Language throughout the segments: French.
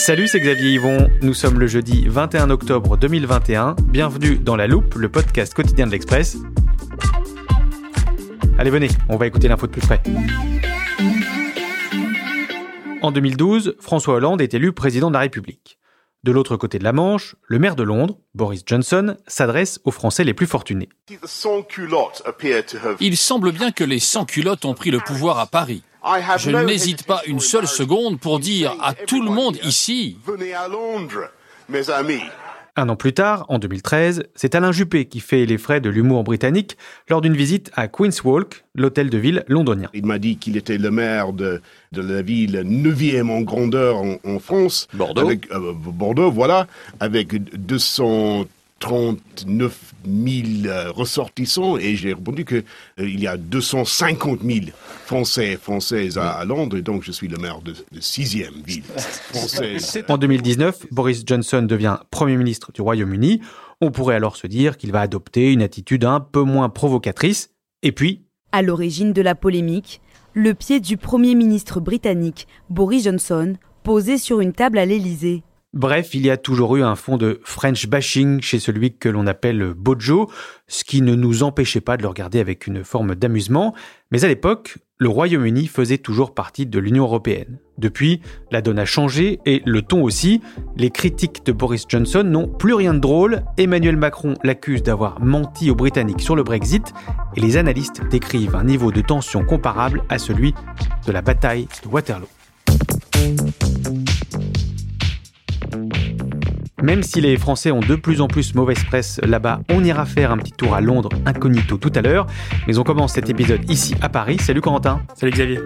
Salut, c'est Xavier Yvon. Nous sommes le jeudi 21 octobre 2021. Bienvenue dans La Loupe, le podcast quotidien de l'Express. Allez, venez, on va écouter l'info de plus près. En 2012, François Hollande est élu président de la République. De l'autre côté de la Manche, le maire de Londres, Boris Johnson, s'adresse aux Français les plus fortunés. Il semble bien que les sans-culottes ont pris le pouvoir à Paris. Je n'hésite pas une seule seconde pour dire à tout le monde ici Venez à Londres, mes amis. Un an plus tard, en 2013, c'est Alain Juppé qui fait les frais de l'humour britannique lors d'une visite à Queen's Walk, l'hôtel de ville londonien. Il m'a dit qu'il était le maire de, de la ville neuvième en grandeur en, en France. Bordeaux. Avec, euh, Bordeaux, voilà. Avec 239 000 euh, ressortissants. Et j'ai répondu que euh, il y a 250 000 Français et Françaises à, à Londres. Et donc, je suis le maire de, de sixième ville française. En 2019, Boris Johnson devient Premier ministre du Royaume-Uni. On pourrait alors se dire qu'il va adopter une attitude un peu moins provocatrice. Et puis, À l'origine de la polémique, le pied du Premier ministre britannique Boris Johnson posé sur une table à l'Élysée. Bref, il y a toujours eu un fond de French bashing chez celui que l'on appelle Bojo, ce qui ne nous empêchait pas de le regarder avec une forme d'amusement. Mais à l'époque, le Royaume-Uni faisait toujours partie de l'Union européenne. Depuis, la donne a changé et le ton aussi. Les critiques de Boris Johnson n'ont plus rien de drôle. Emmanuel Macron l'accuse d'avoir menti aux Britanniques sur le Brexit et les analystes décrivent un niveau de tension comparable à celui de la bataille de Waterloo. Même si les Français ont de plus en plus mauvaise presse là-bas, on ira faire un petit tour à Londres incognito tout à l'heure. Mais on commence cet épisode ici à Paris. Salut Corentin. Salut Xavier.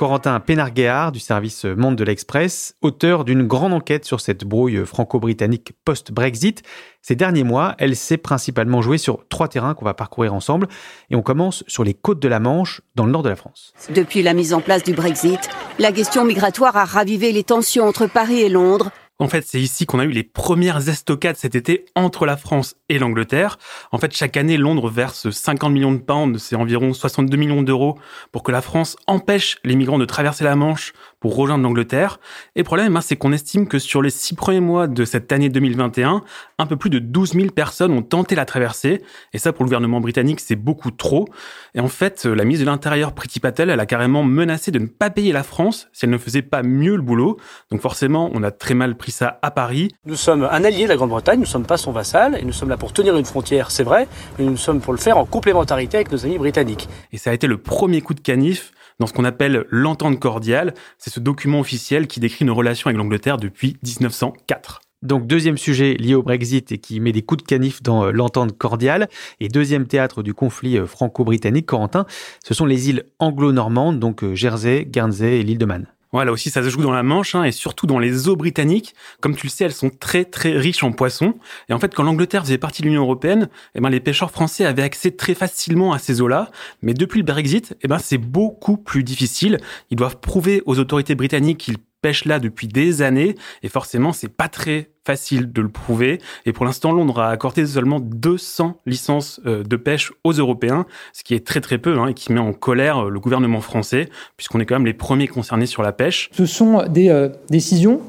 Corentin Pénarguéard du service Monde de l'Express, auteur d'une grande enquête sur cette brouille franco-britannique post-Brexit. Ces derniers mois, elle s'est principalement jouée sur trois terrains qu'on va parcourir ensemble. Et on commence sur les côtes de la Manche, dans le nord de la France. Depuis la mise en place du Brexit, la question migratoire a ravivé les tensions entre Paris et Londres. En fait, c'est ici qu'on a eu les premières estocades cet été entre la France et l'Angleterre. En fait, chaque année, Londres verse 50 millions de pounds, c'est environ 62 millions d'euros, pour que la France empêche les migrants de traverser la Manche pour rejoindre l'Angleterre. Et le problème, hein, c'est qu'on estime que sur les six premiers mois de cette année 2021, un peu plus de 12 000 personnes ont tenté la traversée. Et ça, pour le gouvernement britannique, c'est beaucoup trop. Et en fait, la ministre de l'Intérieur, Priti Patel, elle a carrément menacé de ne pas payer la France si elle ne faisait pas mieux le boulot. Donc forcément, on a très mal pris ça à Paris. Nous sommes un allié de la Grande-Bretagne, nous ne sommes pas son vassal, et nous sommes là pour tenir une frontière, c'est vrai, mais nous sommes pour le faire en complémentarité avec nos amis britanniques. Et ça a été le premier coup de canif dans ce qu'on appelle l'entente cordiale. C'est ce document officiel qui décrit nos relations avec l'Angleterre depuis 1904. Donc deuxième sujet lié au Brexit et qui met des coups de canif dans euh, l'entente cordiale. Et deuxième théâtre du conflit euh, franco-britannique, Corentin, ce sont les îles anglo-normandes, donc euh, Jersey, Guernsey et l'île de Man. Ouais, là aussi, ça se joue dans la Manche, hein, et surtout dans les eaux britanniques. Comme tu le sais, elles sont très très riches en poissons. Et en fait, quand l'Angleterre faisait partie de l'Union européenne, eh ben, les pêcheurs français avaient accès très facilement à ces eaux-là. Mais depuis le Brexit, eh ben, c'est beaucoup plus difficile. Ils doivent prouver aux autorités britanniques qu'ils pêchent là depuis des années, et forcément, c'est pas très facile de le prouver. Et pour l'instant, Londres a accordé seulement 200 licences euh, de pêche aux Européens, ce qui est très très peu, hein, et qui met en colère euh, le gouvernement français, puisqu'on est quand même les premiers concernés sur la pêche. Ce sont des euh, décisions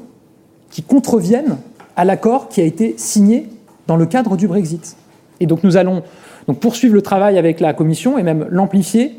qui contreviennent à l'accord qui a été signé dans le cadre du Brexit. Et donc nous allons donc poursuivre le travail avec la Commission et même l'amplifier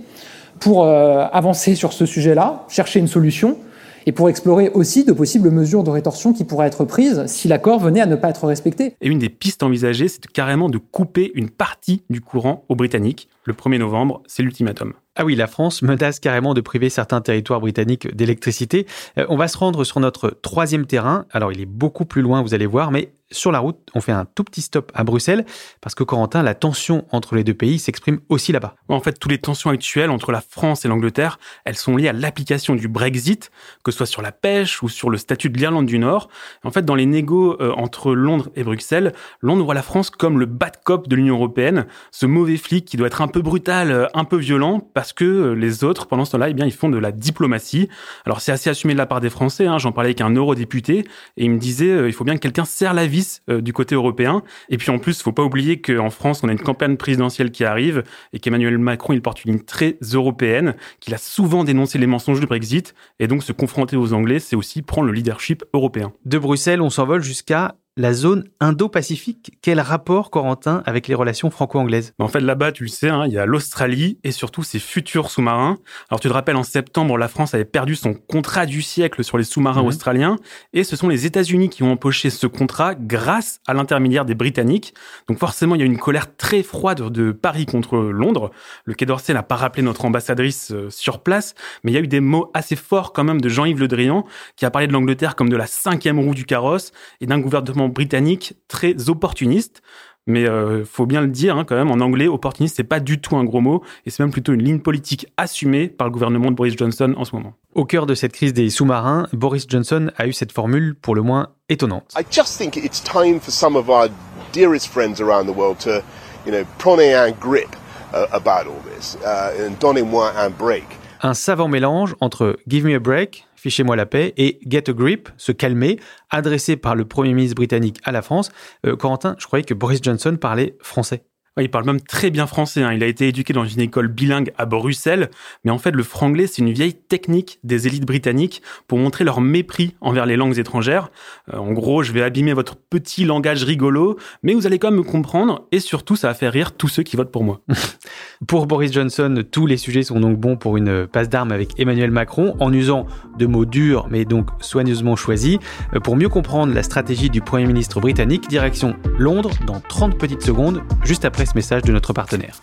pour avancer sur ce sujet-là, chercher une solution et pour explorer aussi de possibles mesures de rétorsion qui pourraient être prises si l'accord venait à ne pas être respecté. Et une des pistes envisagées, c'est carrément de couper une partie du courant aux Britanniques. Le 1er novembre, c'est l'ultimatum. Ah oui, la France menace carrément de priver certains territoires britanniques d'électricité. Euh, on va se rendre sur notre troisième terrain. Alors il est beaucoup plus loin, vous allez voir, mais sur la route, on fait un tout petit stop à Bruxelles parce que Corentin, la tension entre les deux pays s'exprime aussi là-bas. En fait, toutes les tensions actuelles entre la France et l'Angleterre, elles sont liées à l'application du Brexit, que ce soit sur la pêche ou sur le statut de l'Irlande du Nord. En fait, dans les négos euh, entre Londres et Bruxelles, Londres voit la France comme le bad cop de l'Union européenne, ce mauvais flic qui doit être un peu brutal, euh, un peu violent, parce que les autres, pendant ce temps-là, eh bien, ils font de la diplomatie. Alors c'est assez assumé de la part des Français. Hein. J'en parlais avec un eurodéputé et il me disait il faut bien que quelqu'un serre la vis du côté européen. Et puis en plus, faut pas oublier qu'en France, on a une campagne présidentielle qui arrive et qu'Emmanuel Macron, il porte une ligne très européenne, qu'il a souvent dénoncé les mensonges du Brexit et donc se confronter aux Anglais, c'est aussi prendre le leadership européen. De Bruxelles, on s'envole jusqu'à la zone Indo-Pacifique. Quel rapport, Corentin, avec les relations franco-anglaises? En fait, là-bas, tu le sais, hein, il y a l'Australie et surtout ses futurs sous-marins. Alors, tu te rappelles, en septembre, la France avait perdu son contrat du siècle sur les sous-marins mhm. australiens et ce sont les États-Unis qui ont empoché ce contrat grâce à l'intermédiaire des Britanniques. Donc, forcément, il y a une colère très froide de Paris contre Londres. Le Quai d'Orsay n'a pas rappelé notre ambassadrice euh, sur place, mais il y a eu des mots assez forts quand même de Jean-Yves Le Drian qui a parlé de l'Angleterre comme de la cinquième roue du carrosse et d'un gouvernement britannique très opportuniste. Mais euh, faut bien le dire hein, quand même, en anglais, opportuniste, c'est pas du tout un gros mot, et c'est même plutôt une ligne politique assumée par le gouvernement de Boris Johnson en ce moment. Au cœur de cette crise des sous-marins, Boris Johnson a eu cette formule pour le moins étonnante. I just think it's time for some of our dearest friends around the world to, you know, prenez un grip uh, about all this, uh, and donnez-moi un break. Un savant mélange entre Give me a break, Fichez-moi la paix et Get a Grip, se calmer, adressé par le Premier ministre britannique à la France. Euh, Corentin, je croyais que Boris Johnson parlait français il parle même très bien français. Hein. Il a été éduqué dans une école bilingue à Bruxelles. Mais en fait, le franglais, c'est une vieille technique des élites britanniques pour montrer leur mépris envers les langues étrangères. Euh, en gros, je vais abîmer votre petit langage rigolo, mais vous allez quand même me comprendre. Et surtout, ça va faire rire tous ceux qui votent pour moi. pour Boris Johnson, tous les sujets sont donc bons pour une passe d'armes avec Emmanuel Macron, en usant de mots durs, mais donc soigneusement choisis. Euh, pour mieux comprendre la stratégie du Premier ministre britannique, direction Londres dans 30 petites secondes, juste après message de notre partenaire.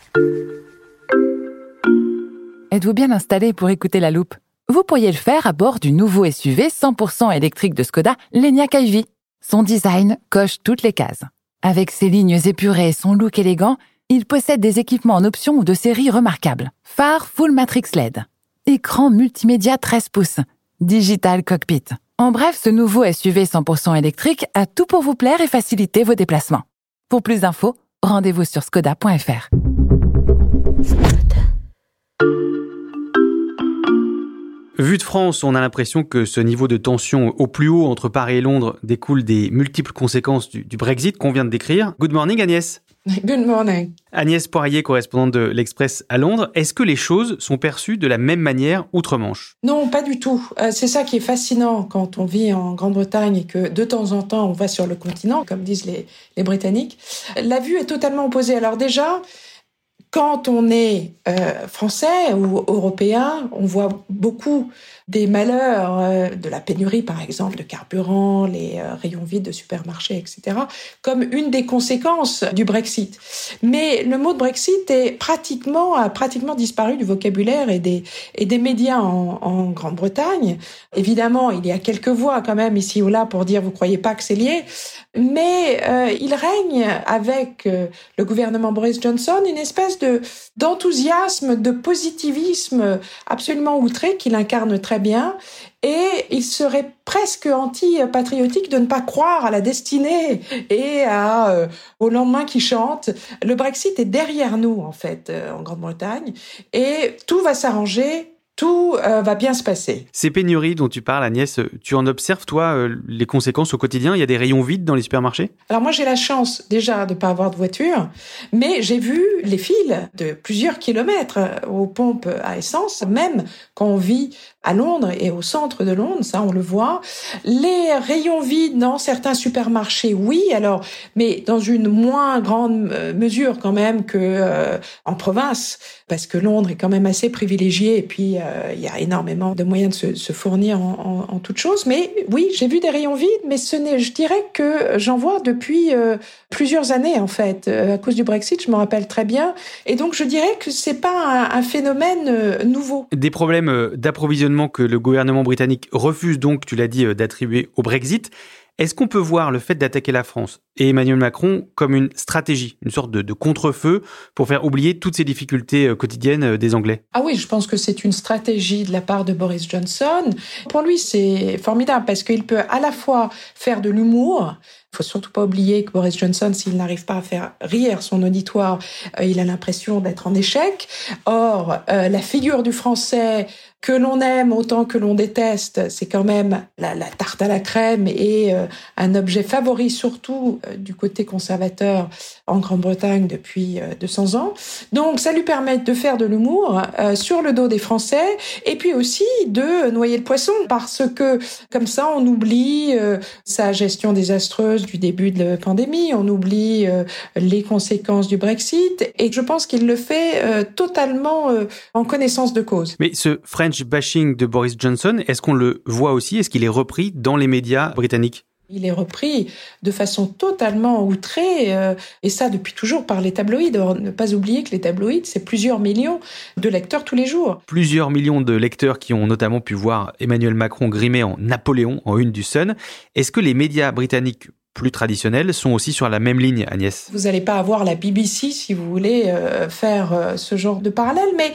Êtes-vous bien installé pour écouter la loupe? Vous pourriez le faire à bord du nouveau SUV 100% électrique de Skoda, l'Enyaq iV. Son design coche toutes les cases. Avec ses lignes épurées et son look élégant, il possède des équipements en option ou de série remarquables. Phare Full Matrix LED, écran multimédia 13 pouces, digital cockpit. En bref, ce nouveau SUV 100% électrique a tout pour vous plaire et faciliter vos déplacements. Pour plus d'infos, rendez-vous sur skoda.fr. Vu de France, on a l'impression que ce niveau de tension au plus haut entre Paris et Londres découle des multiples conséquences du, du Brexit qu'on vient de décrire. Good morning Agnès. Good morning. Agnès Poirier, correspondante de l'Express à Londres. Est-ce que les choses sont perçues de la même manière outre-Manche? Non, pas du tout. Euh, c'est ça qui est fascinant quand on vit en Grande-Bretagne et que de temps en temps on va sur le continent, comme disent les, les Britanniques. La vue est totalement opposée. Alors déjà, quand on est euh, français ou européen, on voit beaucoup des malheurs, euh, de la pénurie par exemple de carburant, les euh, rayons vides de supermarchés, etc., comme une des conséquences du Brexit. Mais le mot de Brexit est pratiquement a pratiquement disparu du vocabulaire et des et des médias en, Grande-Bretagne. Évidemment, il y a quelques voix quand même ici ou là pour dire vous croyez pas que c'est lié, mais euh, il règne avec le gouvernement Boris Johnson une espèce de d'enthousiasme, de positivisme absolument outré qu'il incarne très bien et il serait presque anti-patriotique de ne pas croire à la destinée et à, euh, au lendemain qui chante. Le Brexit est derrière nous, en fait, euh, en Grande-Bretagne, et tout va s'arranger tout euh, va bien se passer. Ces pénuries dont tu parles, Agnès, tu en observes, toi, euh, les conséquences au quotidien? Il y a des rayons vides dans les supermarchés? Alors moi, j'ai la chance déjà de ne pas avoir de voiture, mais j'ai vu les files de plusieurs kilomètres aux pompes à essence, même quand on vit à Londres et au centre de Londres, ça on le voit. Les rayons vides dans certains supermarchés, oui, alors, mais dans une moins grande euh, mesure quand même que euh, en province, parce que Londres est quand même assez privilégié et puis euh, il y a énormément de moyens de se, fournir en, toutes choses. Mais oui, j'ai vu des rayons vides, mais ce n'est, je dirais que j'en vois depuis plusieurs années en fait, à cause du Brexit, je me rappelle très bien, et donc je dirais que c'est pas un phénomène nouveau. Des problèmes d'approvisionnement que le gouvernement britannique refuse donc, tu l'as dit, euh, d'attribuer au Brexit. Est-ce qu'on peut voir le fait d'attaquer la France et Emmanuel Macron comme une stratégie, une sorte de, de contre-feu pour faire oublier toutes ces difficultés euh, quotidiennes euh, des Anglais Ah oui, je pense que c'est une stratégie de la part de Boris Johnson. Pour lui, c'est formidable parce qu'il peut à la fois faire de l'humour, il faut surtout pas oublier que Boris Johnson, s'il n'arrive pas à faire rire son auditoire, euh, il a l'impression d'être en échec. Or, la figure du français que l'on aime autant que l'on déteste, c'est quand même la, tarte à la crème et un objet favori surtout du côté conservateur en Grande-Bretagne depuis 200 euh, ans. Donc ça lui permet de faire de l'humour sur le dos des Français et puis aussi de noyer le poisson parce que comme ça on oublie sa gestion désastreuse du début de la pandémie, on oublie les conséquences du Brexit et je pense qu'il le fait totalement en connaissance de cause. Mais ce bashing de Boris Johnson, est-ce qu'on le voit aussi? Est-ce qu'il est repris dans les médias britanniques? Il est repris de façon totalement outrée, euh, et ça depuis toujours par les tabloïds. ne pas oublier que les tabloïds, c'est plusieurs millions de lecteurs tous les jours. Plusieurs millions de lecteurs qui ont notamment pu voir Emmanuel Macron grimé en Napoléon en une du Sun. Est-ce que les médias britanniques plus traditionnels sont aussi sur la même ligne, Agnès? Vous n'allez pas avoir la BBC si vous voulez euh, faire euh, ce genre de parallèle, mais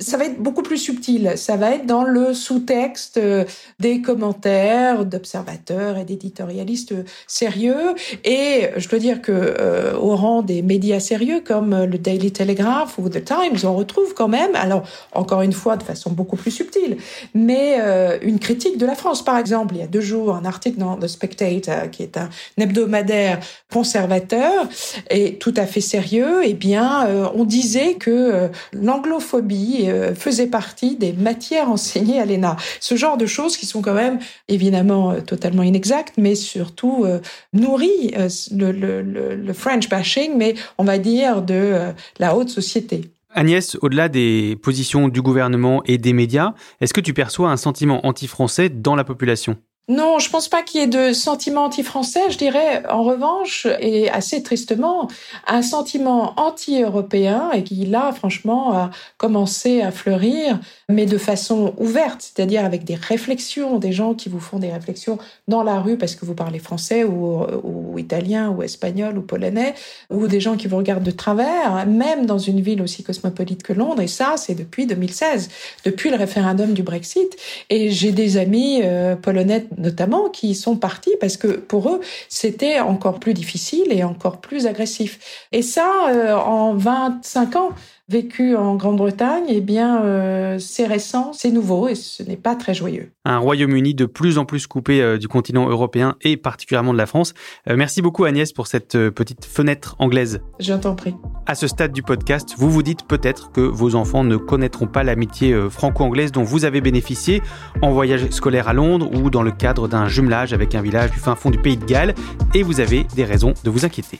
ça va être beaucoup plus subtil. Ça va être dans le sous-texte euh, des commentaires d'observateurs et d'éditorialistes sérieux. Et je dois dire que euh, au rang des médias sérieux comme le Daily Telegraph ou The Times, on retrouve quand même, alors encore une fois de façon beaucoup plus subtile, mais euh, une critique de la France. Par exemple, il y a deux jours, un article dans The Spectator, qui est un hebdomadaire conservateur et tout à fait sérieux. Eh bien, on disait que l'anglophobie euh, faisait partie des matières enseignées à l'ENA. Ce genre de choses qui sont quand même évidemment euh, totalement inexactes, mais surtout euh, nourrit le, le, French bashing, mais on va dire de la haute société. Agnès, au-delà des positions du gouvernement et des médias, est-ce que tu perçois un sentiment anti-français dans la population? Non, je pense pas qu'il y ait de sentiment anti-français. Je dirais, en revanche, et assez tristement, un sentiment anti-européen et qui, là, franchement, a commencé à fleurir, mais de façon ouverte, c'est-à-dire avec des réflexions, des gens qui vous font des réflexions dans la rue parce que vous parlez français ou, italien ou espagnol ou polonais, ou des gens qui vous regardent de travers, même dans une ville aussi cosmopolite que Londres. Et ça, c'est depuis 2016, depuis le référendum du Brexit. Et j'ai des amis euh, polonais notamment qui sont partis parce que pour eux, c'était encore plus difficile et encore plus agressif. Et ça, euh, en 25 ans, vécu en Grande-Bretagne, eh bien, euh, c'est récent, c'est nouveau et ce n'est pas très joyeux. Un Royaume-Uni de plus en plus coupé euh, du continent européen et particulièrement de la France. Euh, merci beaucoup Agnès pour cette petite fenêtre anglaise. Je t'en prie. À ce stade du podcast, vous vous dites peut-être que vos enfants ne connaîtront pas l'amitié franco-anglaise dont vous avez bénéficié en voyage scolaire à Londres ou dans le cadre d'un jumelage avec un village du fin fond du pays de Galles et vous avez des raisons de vous inquiéter.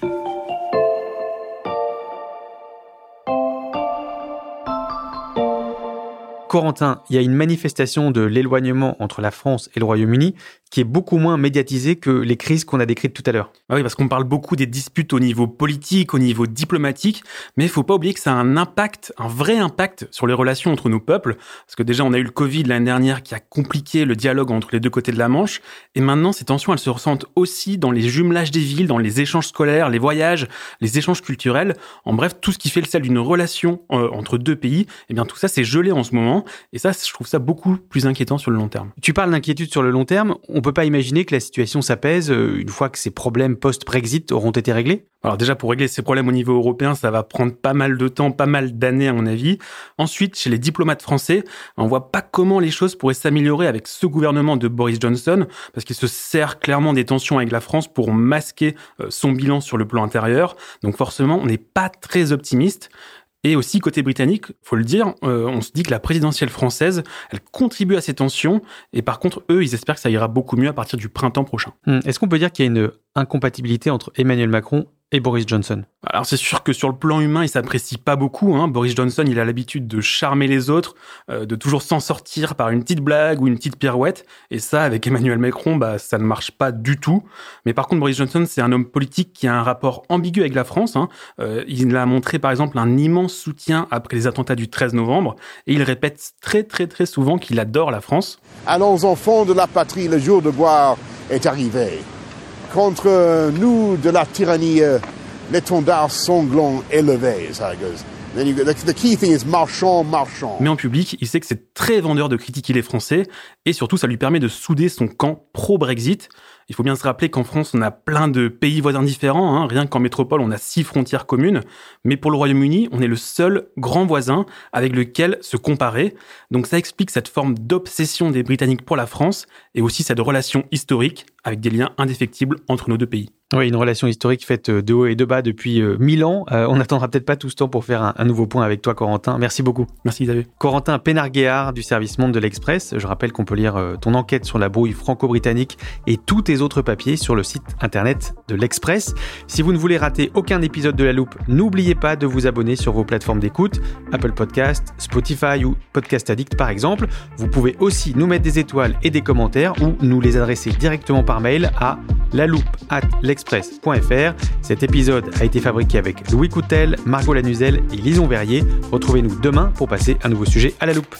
Corentin, il y a une manifestation de l'éloignement entre la France et le Royaume-Uni qui est beaucoup moins médiatisée que les crises qu'on a décrites tout à l'heure. Ah oui, parce qu'on parle beaucoup des disputes au niveau politique, au niveau diplomatique, mais il faut pas oublier que ça a un impact, un vrai impact sur les relations entre nos peuples, parce que déjà on a eu le Covid l'année dernière qui a compliqué le dialogue entre les deux côtés de la Manche, et maintenant ces tensions elles se ressentent aussi dans les jumelages des villes, dans les échanges scolaires, les voyages, les échanges culturels, en bref tout ce qui fait le sel d'une relation euh, entre deux pays, et eh bien tout ça c'est gelé en ce moment, et ça je trouve ça beaucoup plus inquiétant sur le long terme. Tu parles d'inquiétude sur le long terme, on peut pas imaginer que la situation s'apaise euh, une fois que ces problèmes post-Brexit auront été réglés? Alors déjà, pour régler ces problèmes au niveau européen, ça va prendre pas mal de temps, pas mal d'années à mon avis. Ensuite, chez les diplomates français, on voit pas comment les choses pourraient s'améliorer avec ce gouvernement de Boris Johnson, parce qu'il se sert clairement des tensions avec la France pour masquer euh, son bilan sur le plan intérieur. Donc forcément, on n'est pas très optimiste. Et aussi, côté britannique, faut le dire, euh, on se dit que la présidentielle française, elle contribue à ces tensions. Et par contre, eux, ils espèrent que ça ira beaucoup mieux à partir du printemps prochain. Hmm. Est-ce qu'on peut dire qu'il y a une incompatibilité entre Emmanuel Macron et Boris Johnson Alors c'est sûr que sur le plan humain, il s'apprécie pas beaucoup. Hein. Boris Johnson, il a l'habitude de charmer les autres, euh, de toujours s'en sortir par une petite blague ou une petite pirouette. Et ça, avec Emmanuel Macron, bah ça ne marche pas du tout. Mais par contre, Boris Johnson, c'est un homme politique qui a un rapport ambigu avec la France. Hein. Euh, il a montré par exemple un immense soutien après les attentats du 13 novembre, et il répète très très très souvent qu'il adore la France. Allons enfants de la patrie, le jour de gloire est arrivé. Contre nous de la tyrannie, euh, l'étendard sanglant élevé, ça. Mais en public, il sait que c'est très vendeur de critiquer les Français et surtout ça lui permet de souder son camp pro-Brexit. Il faut bien se rappeler qu'en France, on a plein de pays voisins différents. Hein. Rien qu'en métropole, on a six frontières communes. Mais pour le Royaume-Uni, on est le seul grand voisin avec lequel se comparer. Donc ça explique cette forme d'obsession des Britanniques pour la France et aussi cette relation historique avec des liens indéfectibles entre nos deux pays. Oui, une relation historique faite de haut et de bas depuis euh, mille ans. Euh, on n'attendra peut-être pas tout ce temps pour faire un, nouveau point avec toi, Corentin. Merci beaucoup. Merci, Xavier. Corentin Pénarguéard du service Monde de l'Express. Je rappelle qu'on peut lire euh, ton enquête sur la brouille franco-britannique et tous tes autres papiers sur le site internet de l'Express. Si vous ne voulez rater aucun épisode de La Loupe, n'oubliez pas de vous abonner sur vos plateformes d'écoute, Apple Podcast, Spotify ou Podcast Addict par exemple. Vous pouvez aussi nous mettre des étoiles et des commentaires ou nous les adresser directement par mail à la loupe at Cet épisode a été fabriqué avec Louis Coutel, Margot Lanuzel et Lison Verrier. Retrouvez-nous demain pour passer un nouveau sujet à la loupe.